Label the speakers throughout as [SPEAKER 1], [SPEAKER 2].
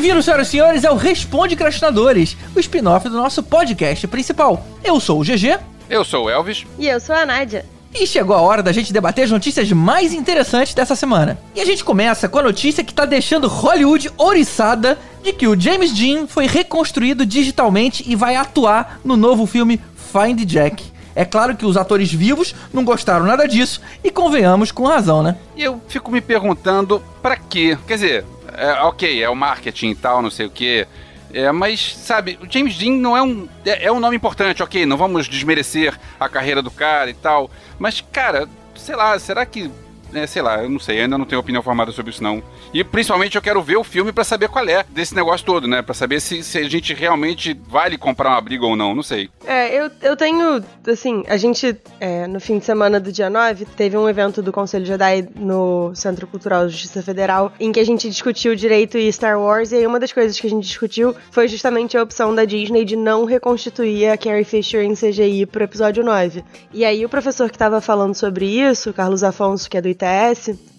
[SPEAKER 1] Bem-vindos, senhoras e senhores, ao Responde Crastinadores, o spin-off do nosso podcast principal. Eu sou o GG.
[SPEAKER 2] Eu sou o Elvis.
[SPEAKER 3] E eu sou a Nádia.
[SPEAKER 1] E chegou a hora da gente debater as notícias mais interessantes dessa semana. E a gente começa com a notícia que tá deixando Hollywood oriçada de que o James Dean foi reconstruído digitalmente e vai atuar no novo filme Find Jack. É claro que os atores vivos não gostaram nada disso e convenhamos com razão, né?
[SPEAKER 2] E eu fico me perguntando para quê? Quer dizer, é, ok, é o marketing e tal, não sei o quê. É, mas, sabe, o James Dean não é um. É, é um nome importante, ok, não vamos desmerecer a carreira do cara e tal. Mas, cara, sei lá, será que é, sei lá, eu não sei, ainda não tenho opinião formada sobre isso não. E principalmente eu quero ver o filme para saber qual é desse negócio todo, né? Para saber se, se a gente realmente vale comprar uma briga ou não, não sei.
[SPEAKER 3] É, eu, eu tenho, assim, a gente, é, no fim de semana do dia 9, teve um evento do Conselho Jedi no Centro Cultural Justiça Federal, em que a gente discutiu direito e Star Wars, e aí uma das coisas que a gente discutiu foi justamente a opção da Disney de não reconstituir a Carrie Fisher em CGI pro episódio 9. E aí o professor que tava falando sobre isso, Carlos Afonso, que é do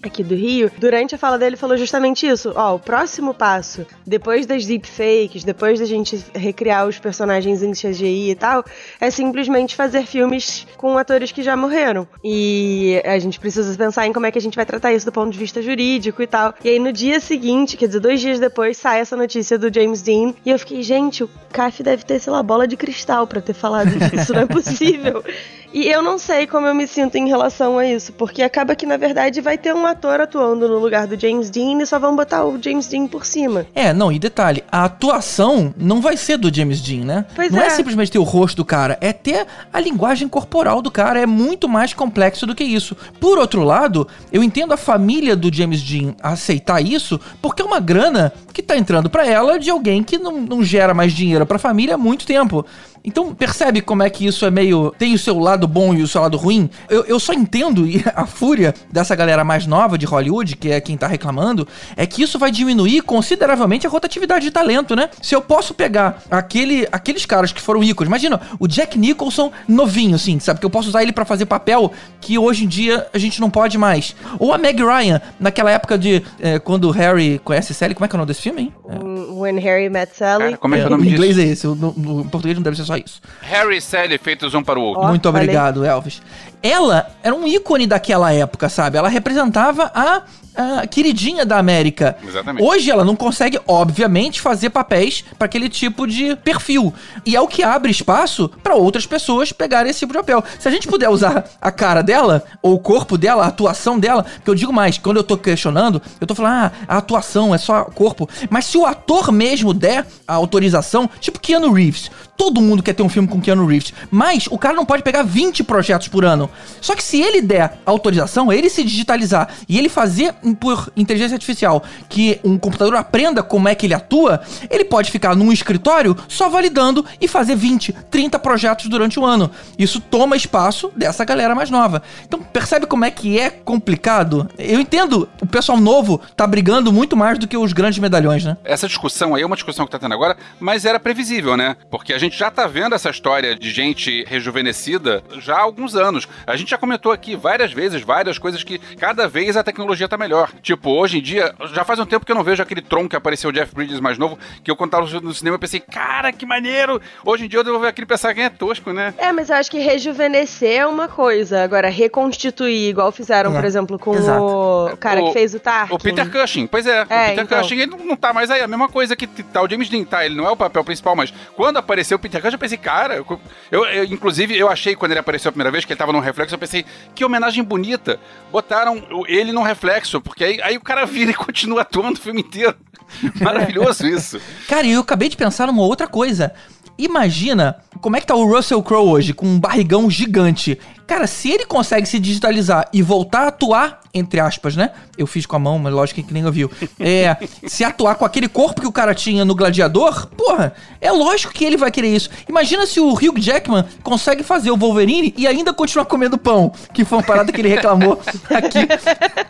[SPEAKER 3] Aqui do Rio, durante a fala dele falou justamente isso. Ó, o próximo passo, depois das deepfakes, depois da gente recriar os personagens em CGI e tal, é simplesmente fazer filmes com atores que já morreram. E a gente precisa pensar em como é que a gente vai tratar isso do ponto de vista jurídico e tal. E aí no dia seguinte, quer dizer, dois dias depois, sai essa notícia do James Dean. E eu fiquei, gente, o CAF deve ter, sei lá, bola de cristal para ter falado disso, não é possível. E eu não sei como eu me sinto em relação a isso, porque acaba que na verdade vai ter um ator atuando no lugar do James Dean e só vão botar o James Dean por cima.
[SPEAKER 1] É, não, e detalhe, a atuação não vai ser do James Dean, né?
[SPEAKER 3] Pois
[SPEAKER 1] não é.
[SPEAKER 3] é.
[SPEAKER 1] simplesmente ter o rosto do cara, é ter a linguagem corporal do cara, é muito mais complexo do que isso. Por outro lado, eu entendo a família do James Dean aceitar isso, porque é uma grana que tá entrando pra ela de alguém que não, não gera mais dinheiro pra família há muito tempo. Então, percebe como é que isso é meio. tem o seu lado bom e o seu lado ruim? Eu, eu só entendo e a fúria dessa galera mais nova de Hollywood, que é quem tá reclamando, é que isso vai diminuir consideravelmente a rotatividade de talento, né? Se eu posso pegar aquele, aqueles caras que foram ícones, imagina, o Jack Nicholson novinho, assim, sabe? Que eu posso usar ele para fazer papel que hoje em dia a gente não pode mais. Ou a Meg Ryan, naquela época de. é, quando o Harry conhece Sally, como é que é o nome desse filme, hein?
[SPEAKER 3] Um, When Harry Met Sally.
[SPEAKER 2] Cara, como é que é o
[SPEAKER 1] o
[SPEAKER 2] nome
[SPEAKER 1] inglês
[SPEAKER 2] disso?
[SPEAKER 1] é esse, o- no, no português não deve ser só isso.
[SPEAKER 2] Harry e Sally feitos um para o outro.
[SPEAKER 3] Ó,
[SPEAKER 1] Muito
[SPEAKER 3] falei.
[SPEAKER 1] obrigado, Elvis. Ela era um ícone daquela época, sabe? Ela representava a, a queridinha da América.
[SPEAKER 2] Exatamente.
[SPEAKER 1] Hoje ela não consegue, obviamente, fazer papéis para aquele tipo de perfil. E é o que abre espaço para outras pessoas pegarem esse tipo de papel. Se a gente puder usar a cara dela, ou o corpo dela, a atuação dela, que eu digo mais, quando eu tô questionando, eu tô falando, ah, a atuação é só corpo. Mas se o ator mesmo der a autorização, tipo Keanu Reeves, todo mundo quer ter um filme com Keanu Reeves, mas o cara não pode pegar 20 projetos por ano. Só que se ele der autorização, ele se digitalizar e ele fazer por inteligência artificial que um computador aprenda como é que ele atua, ele pode ficar num escritório só validando e fazer 20, 30 projetos durante o ano. Isso toma espaço dessa galera mais nova. Então percebe como é que é complicado? Eu entendo, o pessoal novo tá brigando muito mais do que os grandes medalhões, né?
[SPEAKER 2] Essa discussão aí é uma discussão que tá tendo agora, mas era previsível, né? Porque a gente já tá vendo essa história de gente rejuvenescida já há alguns anos. A gente já comentou aqui várias vezes, várias coisas que cada vez a tecnologia tá melhor. Tipo, hoje em dia, já faz um tempo que eu não vejo aquele tronco que apareceu o Jeff Bridges mais novo, que eu quando tava no cinema eu pensei, cara, que maneiro! Hoje em dia eu devo ver aquele pensar quem é tosco, né?
[SPEAKER 3] É, mas eu acho que rejuvenescer é uma coisa. Agora, reconstituir, igual fizeram,
[SPEAKER 1] É,
[SPEAKER 3] por exemplo, com
[SPEAKER 1] exato.
[SPEAKER 3] o cara
[SPEAKER 2] O-
[SPEAKER 3] que fez o Tarkin.
[SPEAKER 2] O Peter Cushing, pois é.
[SPEAKER 3] É,
[SPEAKER 2] o Peter
[SPEAKER 3] então.
[SPEAKER 2] Cushing, ele não, tá mais aí. A mesma coisa que tá o James Dean, tá? Ele não é o papel principal, mas quando apareceu o Peter Cushing, eu pensei, cara... Eu, eu- eu- inclusive, eu achei, quando ele apareceu a primeira vez, que ele tava num reflexo, eu pensei, que homenagem bonita. Botaram ele num reflexo, porque aí, aí o cara vira e continua atuando o filme inteiro. Maravilhoso isso.
[SPEAKER 1] Cara, e eu acabei de pensar numa outra coisa. Imagina como é que tá o Russell Crowe hoje, com um barrigão gigante. Cara, se ele consegue se digitalizar e voltar a atuar, entre aspas, né? Eu fiz com a mão, mas lógico que ninguém ouviu. É, se atuar com aquele corpo que o cara tinha no Gladiador, porra, é lógico que ele vai querer isso. Imagina se o Hugh Jackman consegue fazer o Wolverine e ainda continuar comendo pão, que foi uma parada que ele reclamou aqui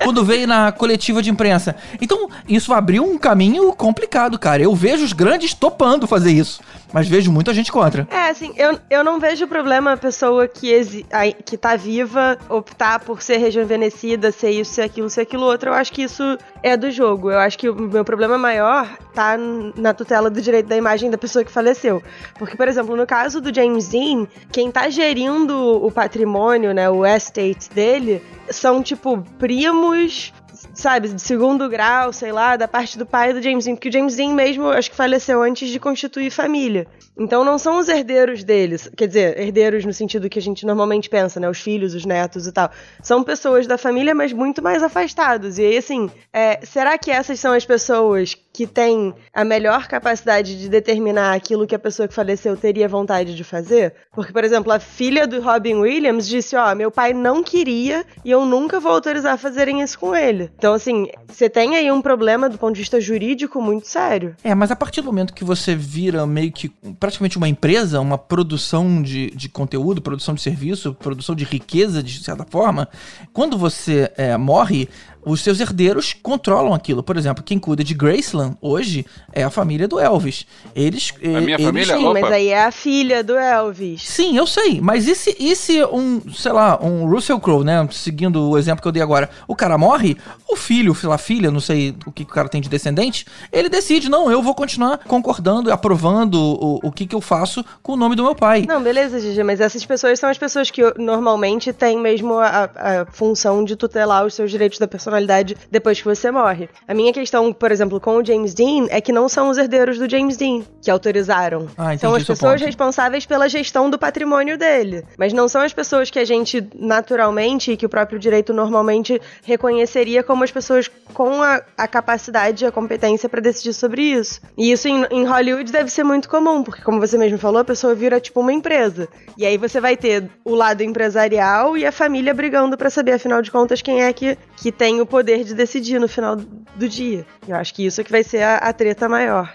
[SPEAKER 1] quando veio na coletiva de imprensa. Então, isso abriu um caminho complicado, cara. Eu vejo os grandes topando fazer isso. Mas vejo muita gente contra.
[SPEAKER 3] É, assim, eu, eu não vejo problema a pessoa que, exi que tá viva optar por ser rejuvenescida, ser isso, ser aquilo, ser aquilo outro. Eu acho que isso é do jogo. Eu acho que o meu problema maior tá na tutela do direito da imagem da pessoa que faleceu. Porque, por exemplo, no caso do James Dean, quem tá gerindo o patrimônio, né, o estate dele, são, tipo, primos, sabe, de segundo grau, sei lá, da parte do pai do James Dean, porque o James Dean mesmo, acho que faleceu antes de constituir família. Então não são os herdeiros deles, quer dizer, herdeiros no sentido que a gente normalmente pensa, né, os filhos, os netos e tal. São pessoas da família, mas muito mais afastados. E aí, assim, é, será que essas são as pessoas que têm a melhor capacidade de determinar aquilo que a pessoa que faleceu teria vontade de fazer? Porque, por exemplo, a filha do Robin Williams disse: Ó, oh, meu pai não queria e eu nunca vou autorizar fazerem isso com ele. Então, assim, você tem aí um problema do ponto de vista jurídico muito sério.
[SPEAKER 1] É, mas a partir do momento que você vira meio que praticamente uma empresa, uma produção de, de conteúdo, produção de serviço, produção de riqueza, de certa forma, quando você é, morre, os seus herdeiros controlam aquilo. Por exemplo, quem cuida de Graceland hoje é a família do Elvis. Eles.
[SPEAKER 2] A minha
[SPEAKER 1] eles,
[SPEAKER 2] família?
[SPEAKER 3] Sim,
[SPEAKER 2] Opa.
[SPEAKER 3] mas aí é a filha do Elvis.
[SPEAKER 1] Sim, eu sei. Mas e se, e se um, sei lá, um Russell Crowe, né? Seguindo o exemplo que eu dei agora, o cara morre, o filho, a filha, não sei o que, que o cara tem de descendente, ele decide, não, eu vou continuar concordando e aprovando o, o que, que eu faço com o nome do meu pai.
[SPEAKER 3] Não, beleza, Gigi, mas essas pessoas são as pessoas que normalmente têm mesmo a, a função de tutelar os seus direitos da personalidade depois que você morre. A minha questão, por exemplo, com o James Dean é que não são os herdeiros do James Dean que autorizaram.
[SPEAKER 1] Ah,
[SPEAKER 3] são as pessoas
[SPEAKER 1] ponto.
[SPEAKER 3] responsáveis pela gestão do patrimônio dele. Mas não são as pessoas que a gente naturalmente e que o próprio direito normalmente reconheceria como as pessoas com a, a capacidade e a competência para decidir sobre isso. E isso em, em Hollywood deve ser muito comum, porque como você mesmo falou, a pessoa vira tipo uma empresa. E aí você vai ter o lado empresarial e a família brigando para saber, afinal de contas, quem é que, que tem o poder de decidir no final do dia. Eu acho que isso é que vai ser a, a treta maior.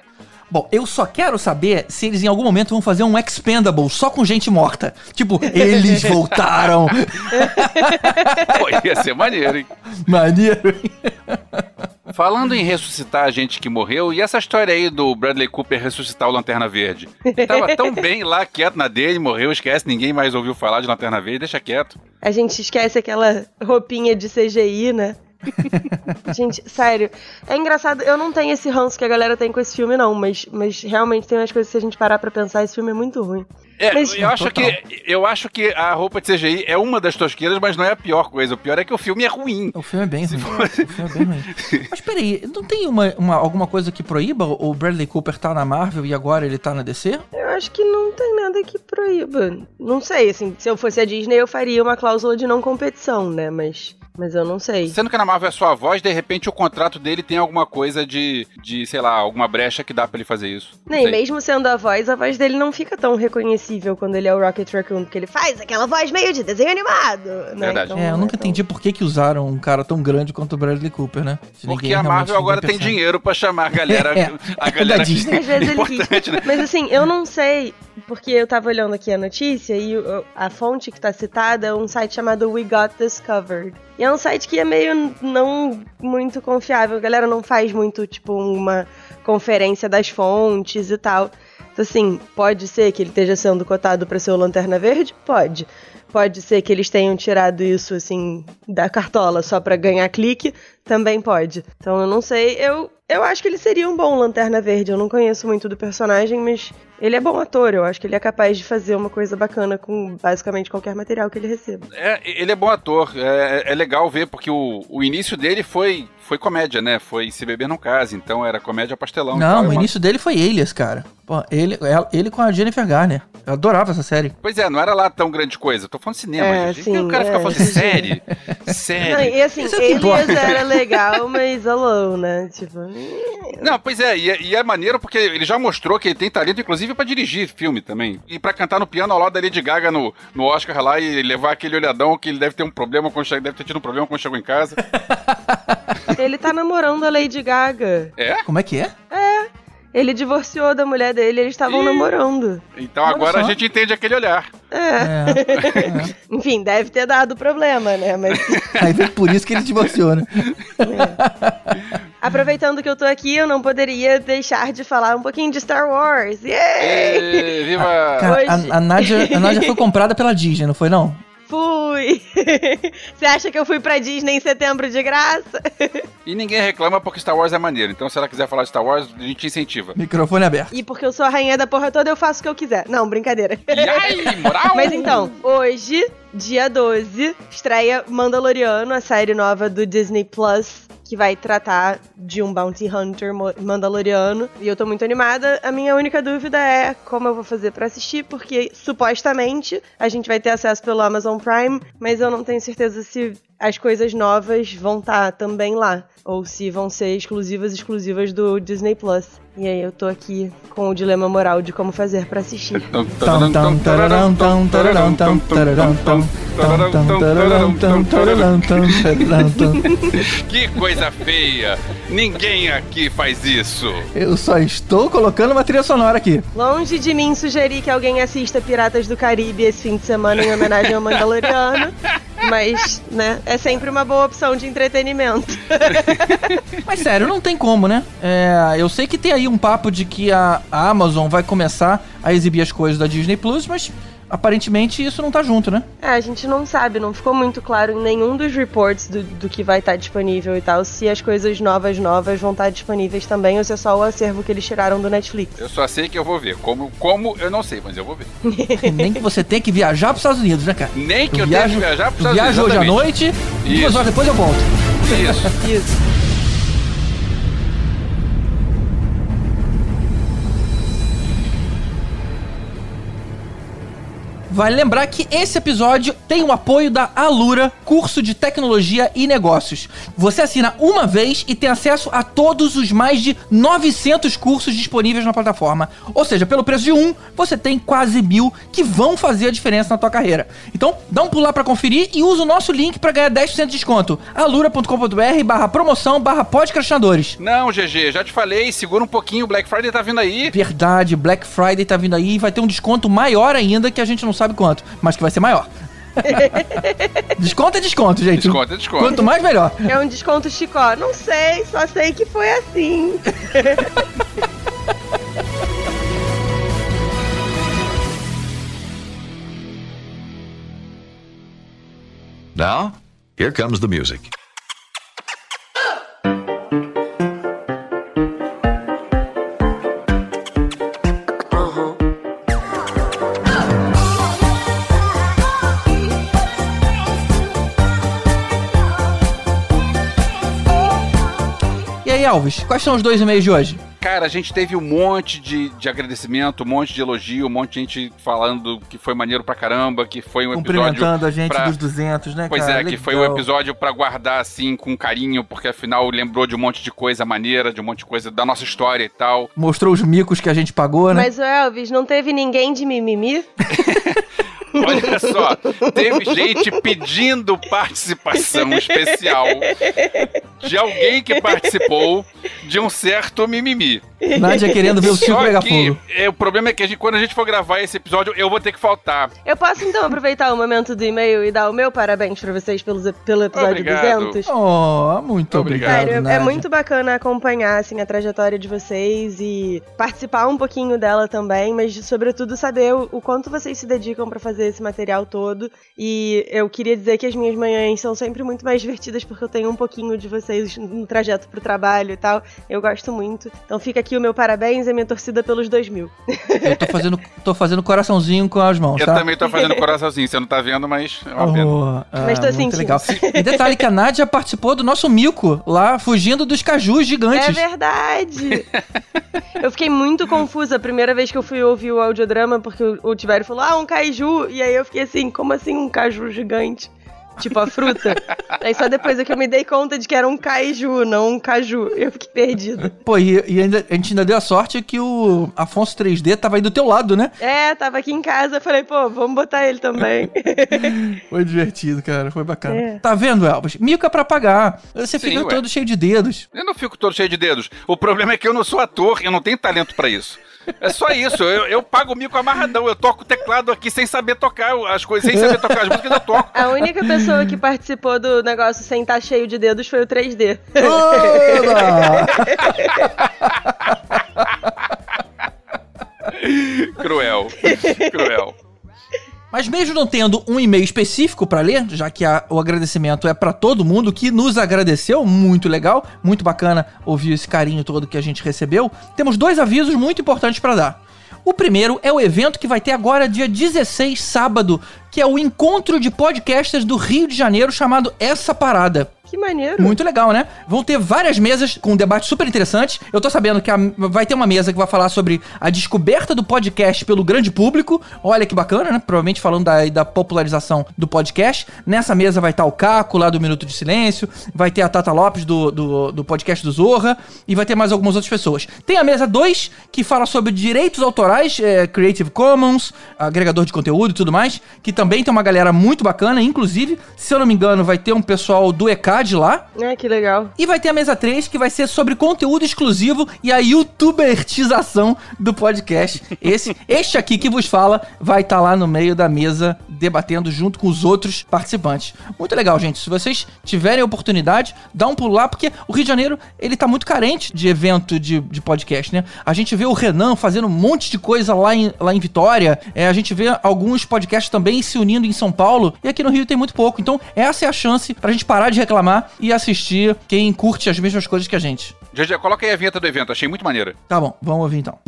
[SPEAKER 1] Bom, eu só quero saber se eles em algum momento vão fazer um Expendable só com gente morta. Tipo, eles voltaram.
[SPEAKER 2] Pô, ia ser maneiro, hein?
[SPEAKER 1] Maneiro. hein?
[SPEAKER 2] Falando em ressuscitar a gente que morreu, e essa história aí do Bradley Cooper ressuscitar o Lanterna Verde? Ele tava tão bem lá, quieto na dele, morreu, esquece, ninguém mais ouviu falar de Lanterna Verde, deixa quieto.
[SPEAKER 3] A gente esquece aquela roupinha de CGI, né? Gente, sério. É engraçado, eu não tenho esse ranço que a galera tem com esse filme, não, mas, mas realmente tem umas coisas que se a gente parar pra pensar, esse filme é muito ruim.
[SPEAKER 2] É,
[SPEAKER 3] Mas-
[SPEAKER 2] eu, acho
[SPEAKER 1] Total.
[SPEAKER 2] que, eu acho que a roupa de CGI é uma das tosqueiras, mas não é a pior coisa. O pior é que o filme é ruim.
[SPEAKER 1] O filme é bem ruim. O filme é bem ruim. Mas peraí, não tem uma, uma- alguma coisa que proíba o Bradley Cooper tá na Marvel e agora ele tá na DC?
[SPEAKER 3] Eu acho que não tem nada que proíba. Não sei, assim, se eu fosse a Disney, eu faria uma cláusula de não competição, né? Mas, mas eu não sei.
[SPEAKER 2] Sendo que na Marvel é só a voz, de repente o contrato dele tem alguma coisa de, de sei lá, alguma brecha que dá pra ele fazer isso.
[SPEAKER 3] Nem mesmo sendo a voz, a voz dele não fica tão reconhecível quando ele é o Rocket Raccoon, porque ele faz aquela voz meio de desenho animado, né?
[SPEAKER 2] Verdade.
[SPEAKER 3] Então,
[SPEAKER 1] É, eu nunca
[SPEAKER 3] tão-
[SPEAKER 1] entendi por que, que usaram um cara tão grande quanto o Bradley Cooper, né? Se
[SPEAKER 2] Porque a Marvel agora tem dinheiro pra chamar a galera.
[SPEAKER 1] É,
[SPEAKER 2] a
[SPEAKER 1] é
[SPEAKER 2] galera
[SPEAKER 1] da Disney.
[SPEAKER 3] Às vezes ele quis.
[SPEAKER 2] né?
[SPEAKER 3] Mas assim, eu não sei, porque eu tava olhando aqui a notícia e a fonte que tá citada é um site chamado We Got Discovered. E é um site que é meio não muito confiável. A galera não faz muito, tipo, uma conferência das fontes e tal. Então, assim, pode ser que ele esteja sendo cotado pra ser o Lanterna Verde? Pode. Pode ser que eles tenham tirado isso, assim, da cartola só pra ganhar clique? Também pode. Então, eu não sei. Eu, eu acho que ele seria um bom Lanterna Verde. Eu não conheço muito do personagem, mas ele é bom ator. Eu acho que ele é capaz de fazer uma coisa bacana com basicamente qualquer material que ele receba.
[SPEAKER 2] É, ele é bom ator. É, é legal ver, porque o, o início dele foi, foi comédia, né? Foi Se Beber Não Case, então era comédia pastelão.
[SPEAKER 1] Não,
[SPEAKER 2] é
[SPEAKER 1] o
[SPEAKER 2] uma-
[SPEAKER 1] início dele foi Elias, cara. Pô, ele, ela- ele com a Jennifer Garner. Eu adorava essa série.
[SPEAKER 2] Pois é, não era lá tão grande coisa. Tô falando cinema,
[SPEAKER 3] É,
[SPEAKER 2] gente.
[SPEAKER 3] sim,
[SPEAKER 2] o cara
[SPEAKER 3] é.
[SPEAKER 2] fica falando de série.
[SPEAKER 3] Não,
[SPEAKER 2] série.
[SPEAKER 3] e assim,
[SPEAKER 1] Isso é
[SPEAKER 3] Elias era legal, mas alone, né? Tipo.
[SPEAKER 2] Não, pois é, e, é- e é maneiro porque ele já mostrou que ele tem talento, inclusive, pra dirigir filme também. E pra cantar no piano ao lado da Lady Gaga no, no Oscar lá e levar aquele olhadão que ele deve ter um problema quando chega, deve ter tido um problema quando chegou em casa.
[SPEAKER 3] Ele tá namorando a Lady Gaga.
[SPEAKER 2] É?
[SPEAKER 1] Como é que é?
[SPEAKER 3] Ele divorciou da mulher dele, eles estavam
[SPEAKER 2] Ih.
[SPEAKER 3] namorando.
[SPEAKER 2] Então
[SPEAKER 1] Olha
[SPEAKER 2] agora
[SPEAKER 1] só.
[SPEAKER 2] a gente entende aquele olhar.
[SPEAKER 3] É.
[SPEAKER 1] É.
[SPEAKER 3] Enfim, deve ter dado problema, né? Mas
[SPEAKER 1] Aí vem por isso que ele divorciou, né?
[SPEAKER 3] Aproveitando que eu tô aqui, eu não poderia deixar de falar um pouquinho de Star Wars. Yay!
[SPEAKER 2] Ê, viva!
[SPEAKER 1] Cara,
[SPEAKER 3] Hoje-
[SPEAKER 1] a, a Nádia, a Nádia foi comprada pela Disney, não foi não?
[SPEAKER 3] Fui! Você acha que eu fui pra Disney em setembro de graça?
[SPEAKER 2] E ninguém reclama porque Star Wars é maneiro. Então, se ela quiser falar de Star Wars, a gente incentiva.
[SPEAKER 1] Microfone aberto.
[SPEAKER 3] E porque eu sou a rainha da porra toda, eu faço o que eu quiser. Não, brincadeira.
[SPEAKER 2] E aí, moral?
[SPEAKER 3] Mas então, hoje, dia 12, estreia Mandaloriano, a série nova do Disney Plus, que vai tratar de um bounty hunter mandaloriano. E eu tô muito animada. A minha única dúvida é como eu vou fazer pra assistir, porque supostamente a gente vai ter acesso pelo Amazon Prime, mas eu não tenho certeza se as coisas novas vão estar também lá, ou se vão ser exclusivas exclusivas do Disney Plus. E aí eu tô aqui com o dilema moral de como fazer pra assistir.
[SPEAKER 2] Que coisa feia! Ninguém aqui faz isso.
[SPEAKER 1] Eu só estou colocando uma trilha sonora aqui.
[SPEAKER 3] Longe de mim sugerir que alguém assista Piratas do Caribe esse fim de semana em homenagem ao Mandaloriano. Mas, né, é sempre uma boa opção de entretenimento.
[SPEAKER 1] Mas sério, não tem como, né? É, eu sei que tem aí um papo de que a, a Amazon vai começar a exibir as coisas da Disney Plus, mas aparentemente isso não tá junto, né?
[SPEAKER 3] É, a gente não sabe, não ficou muito claro em nenhum dos reports do, do que vai estar disponível e tal, se as coisas novas, novas vão estar disponíveis também ou se é só o acervo que eles tiraram do Netflix.
[SPEAKER 2] Eu só sei que eu vou ver. Como, como eu não sei, mas eu vou ver.
[SPEAKER 1] Nem que você tenha que viajar pros Estados Unidos, né, cara?
[SPEAKER 2] Nem que eu,
[SPEAKER 1] Eu
[SPEAKER 2] tenha que
[SPEAKER 1] viajo-
[SPEAKER 2] viajar para
[SPEAKER 1] eu viajo hoje à noite, duas
[SPEAKER 2] Isso.
[SPEAKER 1] horas depois eu volto.
[SPEAKER 2] Isso.
[SPEAKER 3] Isso.
[SPEAKER 1] Vale lembrar que esse episódio tem o apoio da Alura, curso de tecnologia e negócios. Você assina uma vez e tem acesso a todos os mais de 900 cursos disponíveis na plataforma. Ou seja, pelo preço de um, você tem quase mil que vão fazer a diferença na tua carreira. Então, dá um pulo lá pra conferir e usa o nosso link pra ganhar 10% de desconto. alura.com.br barra promoção barra podcastinadores.
[SPEAKER 2] Não, GG, já te falei, segura um pouquinho, o Black Friday tá vindo aí.
[SPEAKER 1] Verdade, Black Friday tá vindo aí e vai ter um desconto maior ainda que a gente não sabe quanto, mas que vai ser maior. desconto é desconto, gente.
[SPEAKER 2] Desconto é desconto.
[SPEAKER 1] Quanto mais, melhor.
[SPEAKER 3] É um desconto chicó. Não sei, só sei que foi assim.
[SPEAKER 4] Now, here comes the music.
[SPEAKER 1] Alves, quais são os dois e-mails de hoje?
[SPEAKER 2] Cara, a gente teve um monte de, de agradecimento, um monte de elogio, um monte de gente falando que foi maneiro pra caramba, que foi um episódio.
[SPEAKER 1] Cumprimentando a gente
[SPEAKER 2] pra-
[SPEAKER 1] dos 200, né,
[SPEAKER 2] Pois
[SPEAKER 1] cara?
[SPEAKER 2] é, que foi um
[SPEAKER 1] Legal.
[SPEAKER 2] episódio pra guardar assim com carinho, porque afinal lembrou de um monte de coisa maneira, de um monte de coisa da nossa história e tal.
[SPEAKER 1] Mostrou os micos que a gente pagou, né?
[SPEAKER 3] Mas, o Elvis, não teve ninguém de mimimi?
[SPEAKER 2] Olha só, teve gente pedindo participação especial de alguém que participou de um certo mimimi.
[SPEAKER 1] Nádia querendo ver o
[SPEAKER 2] Só
[SPEAKER 1] pegar
[SPEAKER 2] que
[SPEAKER 1] fogo.
[SPEAKER 2] é, o problema é que a gente- quando a gente for gravar esse episódio, eu vou ter que faltar.
[SPEAKER 3] Eu posso então aproveitar o momento do e-mail e dar o meu parabéns pra vocês pelos, pelo episódio
[SPEAKER 2] Obrigado.
[SPEAKER 3] 200?
[SPEAKER 1] Oh, muito
[SPEAKER 2] Obrigado.
[SPEAKER 1] obrigado,
[SPEAKER 3] Sério, é muito bacana acompanhar assim a trajetória de vocês e participar um pouquinho dela também, mas sobretudo saber o, o quanto vocês se dedicam pra fazer esse material todo. E eu queria dizer que as minhas manhãs são sempre muito mais divertidas porque eu tenho um pouquinho de vocês no trajeto pro trabalho e tal. Eu gosto muito. Então fica aqui o meu parabéns e a minha torcida pelos 2000.
[SPEAKER 1] Eu tô fazendo, tô fazendo coraçãozinho com as mãos,
[SPEAKER 2] Eu
[SPEAKER 1] tá?
[SPEAKER 2] também tô fazendo coraçãozinho, você não tá vendo, mas é uma pena.
[SPEAKER 1] Oh,
[SPEAKER 3] Mas tô sentindo.
[SPEAKER 1] legal. E detalhe que a Nádia participou do nosso mico lá, fugindo dos cajus
[SPEAKER 3] É
[SPEAKER 1] gigantes.
[SPEAKER 3] verdade! eu fiquei muito confusa a primeira vez que eu fui ouvir o audiodrama, porque o, o Tibério falou, ah, um caju. E aí eu fiquei assim, como assim um caju gigante? Tipo a fruta. aí só depois é que eu me dei conta de que era um kaiju, não um caju. Eu fiquei perdida.
[SPEAKER 1] Pô, e, e ainda, a gente ainda deu a sorte que o Afonso 3D tava aí do teu lado, né?
[SPEAKER 3] É, tava aqui em casa, eu falei, pô, vamos botar ele também.
[SPEAKER 1] Foi divertido, cara. Foi bacana.
[SPEAKER 3] É.
[SPEAKER 1] Tá vendo, Elvis? Mico é pra pagar. Você
[SPEAKER 2] Sim,
[SPEAKER 1] fica
[SPEAKER 2] ué.
[SPEAKER 1] todo cheio de dedos.
[SPEAKER 2] Eu não fico todo cheio de dedos. O problema é que eu não sou ator, eu não tenho talento pra isso. É só isso, eu, eu pago o mico amarradão, eu toco o teclado aqui sem saber tocar as coisas, sem saber tocar as músicas, eu toco.
[SPEAKER 3] A única pessoa pessoa que participou do negócio sem estar cheio de dedos foi o 3D.
[SPEAKER 1] Oba!
[SPEAKER 2] Cruel. Cruel.
[SPEAKER 1] Mas mesmo não tendo um e-mail específico pra ler, já que a- o agradecimento é pra todo mundo que nos agradeceu, muito legal, muito bacana ouvir esse carinho todo que a gente recebeu, temos dois avisos muito importantes pra dar. O primeiro é o evento que vai ter agora dia 16, sábado, que é o encontro de podcasters do Rio de Janeiro chamado Essa Parada.
[SPEAKER 3] Que maneiro.
[SPEAKER 1] Muito legal, né? Vão ter várias mesas com um debate super interessante. Eu tô sabendo que a- vai ter uma mesa que vai falar sobre a descoberta do podcast pelo grande público. Olha que bacana, né? Provavelmente falando da, da popularização do podcast. Nessa mesa vai estar o Caco, lá do Minuto de Silêncio. Vai ter a Tata Lopes, do, do, do podcast do Zorra. E vai ter mais algumas outras pessoas. Tem a mesa 2, que fala sobre direitos autorais, é, Creative Commons, agregador de conteúdo e tudo mais. Que também tem uma galera muito bacana. Inclusive, se eu não me engano, vai ter um pessoal do ECAD lá.
[SPEAKER 3] É, que legal.
[SPEAKER 1] E vai ter a mesa 3, que vai ser sobre conteúdo exclusivo e a youtubertização do podcast. Esse, este aqui que vos fala vai estar lá no meio da mesa debatendo junto com os outros participantes. Muito legal, gente. Se vocês tiverem oportunidade, dá um pulo lá, porque o Rio de Janeiro, ele tá muito carente de evento de, de podcast, né? A gente vê o Renan fazendo um monte de coisa lá em, lá em Vitória, é, a gente vê alguns podcasts também se unindo em São Paulo, e aqui no Rio tem muito pouco. Então, essa é a chance pra gente parar de reclamar e assistir quem curte as mesmas coisas que a gente.
[SPEAKER 2] GG, coloca aí a vinheta do evento, achei muito maneira.
[SPEAKER 1] Tá bom, vamos ouvir então.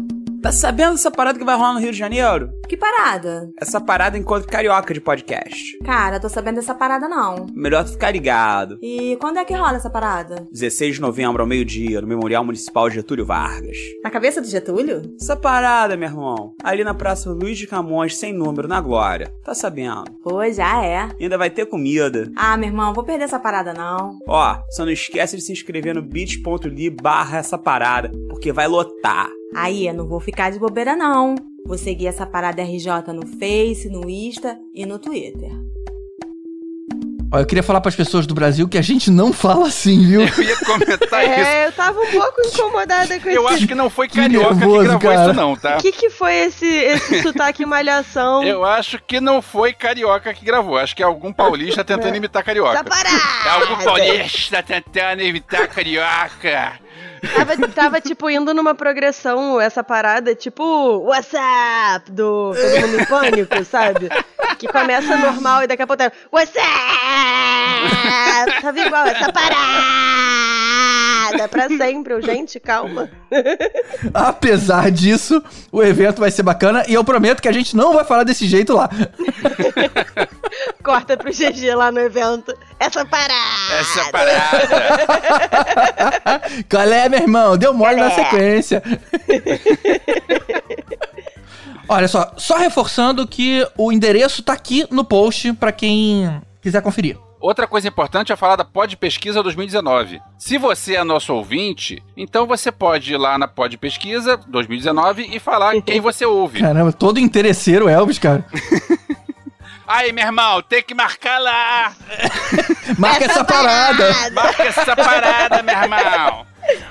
[SPEAKER 5] Tá sabendo dessa parada que vai rolar no Rio de Janeiro?
[SPEAKER 6] Que parada?
[SPEAKER 5] Essa parada encontro carioca de podcast.
[SPEAKER 6] Cara, tô sabendo dessa parada não.
[SPEAKER 5] Melhor tu ficar ligado.
[SPEAKER 6] E quando é que rola essa parada?
[SPEAKER 5] 16 de novembro ao meio-dia, no Memorial Municipal Getúlio Vargas.
[SPEAKER 6] Na cabeça do Getúlio?
[SPEAKER 5] Essa parada, meu irmão, ali na Praça Luiz de Camões, sem número, na Glória. Tá sabendo?
[SPEAKER 6] Pô, já é.
[SPEAKER 5] Ainda vai ter comida.
[SPEAKER 6] Ah, meu irmão, vou perder essa parada não.
[SPEAKER 5] Ó, só não esquece de se inscrever no bit.ly barra essa parada, porque vai lotar.
[SPEAKER 6] Aí, eu não vou ficar de bobeira não. Vou seguir essa parada RJ no Face, no Insta e no Twitter.
[SPEAKER 1] Ó, eu queria falar pras pessoas do Brasil que a gente não fala assim, viu?
[SPEAKER 2] Eu ia comentar isso.
[SPEAKER 3] É, eu tava um pouco incomodada com
[SPEAKER 2] Eu
[SPEAKER 3] esse.
[SPEAKER 2] acho que não foi carioca que,
[SPEAKER 1] nervoso,
[SPEAKER 2] gravou
[SPEAKER 1] cara.
[SPEAKER 2] isso não, tá?
[SPEAKER 3] O que, que foi esse, esse sotaque malhação?
[SPEAKER 2] Eu acho que não foi carioca que gravou. Acho que é algum paulista tentando imitar carioca.
[SPEAKER 3] Tá parado!
[SPEAKER 2] É algum paulista tentando imitar carioca.
[SPEAKER 3] Tava, tava, tipo, indo numa progressão, essa parada, tipo, WhatsApp do Todo Mundo em Pânico, sabe? Que começa normal e daqui a pouco tá, WhatsApp! Tava igual, essa parada! Pra sempre, eu, gente, calma.
[SPEAKER 1] Apesar disso, o evento vai ser bacana e eu prometo que a gente não vai falar desse jeito lá.
[SPEAKER 3] Corta pro GG lá no evento. Essa parada!
[SPEAKER 2] Essa parada.
[SPEAKER 1] Qual é, meu irmão? Deu mole na sequência. Olha só, só reforçando que o endereço tá aqui no post pra quem quiser conferir.
[SPEAKER 2] Outra coisa importante é falar da Pod Pesquisa 2019. Se você é nosso ouvinte, então você pode ir lá na Pod Pesquisa 2019 e falar quem você ouve.
[SPEAKER 1] Caramba, todo interesseiro Elvis, cara.
[SPEAKER 2] Aí, meu irmão, tem que marcar lá.
[SPEAKER 1] Marca essa parada.
[SPEAKER 2] Marca essa parada, meu irmão.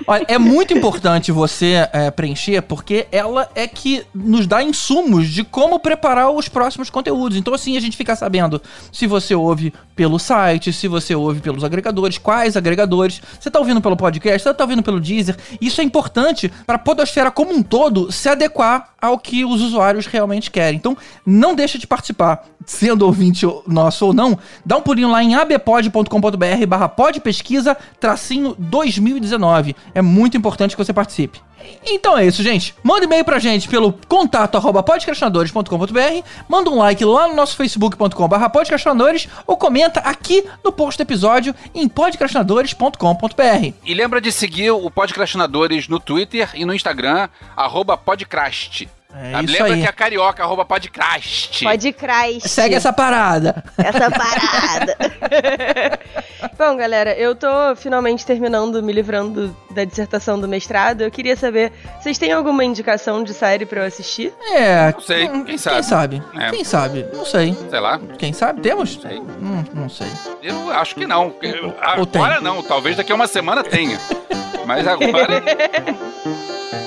[SPEAKER 1] Olha, é muito importante você é, preencher, porque ela é que nos dá insumos de como preparar os próximos conteúdos. Então, assim, a gente fica sabendo se você ouve pelo site, se você ouve pelos agregadores, quais agregadores. Você tá ouvindo pelo podcast, você tá ouvindo pelo Deezer. Isso é importante para a podosfera como um todo se adequar ao que os usuários realmente querem. Então, não deixa de participar, sendo ouvinte nosso ou não. Dá um pulinho lá em abpod.com.br barra podpesquisa tracinho 2019. É muito importante que você participe. Então é isso, gente. Manda e-mail pra gente pelo contato arroba manda um like lá no nosso facebook.com barra podcastinadores ou comenta aqui no post do episódio em podcastinadores.com.br.
[SPEAKER 2] E lembra de seguir o Podcrastinadores no Twitter e no Instagram, arroba Podcrast.
[SPEAKER 1] É
[SPEAKER 2] Ah,
[SPEAKER 1] isso
[SPEAKER 2] lembra
[SPEAKER 1] aí.
[SPEAKER 2] que é carioca, arroba Podcrast.
[SPEAKER 3] Pode Christ.
[SPEAKER 1] Segue essa parada.
[SPEAKER 3] essa parada. Bom, galera, eu tô finalmente terminando, me livrando da dissertação do mestrado. Eu queria saber, vocês têm alguma indicação de série pra eu assistir?
[SPEAKER 1] É.
[SPEAKER 2] Não sei,
[SPEAKER 1] hum,
[SPEAKER 2] quem sabe?
[SPEAKER 1] Quem sabe?
[SPEAKER 2] É.
[SPEAKER 1] Quem sabe? Não sei.
[SPEAKER 2] Sei lá,
[SPEAKER 1] Quem sabe? Temos?
[SPEAKER 2] sei.
[SPEAKER 1] Hum, não sei.
[SPEAKER 2] Eu acho que não. Eu-
[SPEAKER 1] Ou tem?
[SPEAKER 2] Agora não, talvez daqui a uma semana tenha. Mas agora.